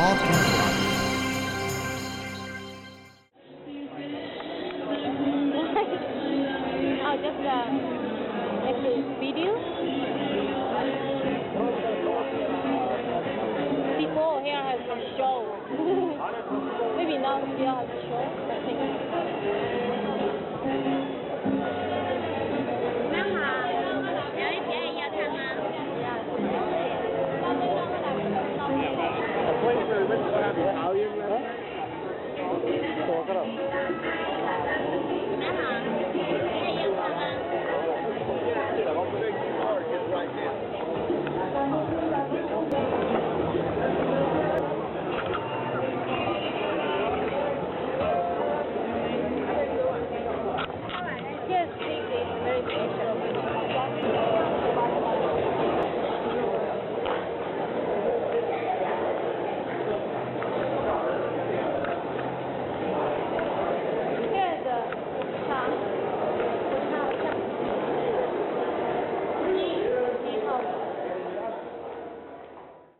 podcast. oh, just uh, like the video. Before here has a show. Maybe now still has a show. bueno, pero el verde.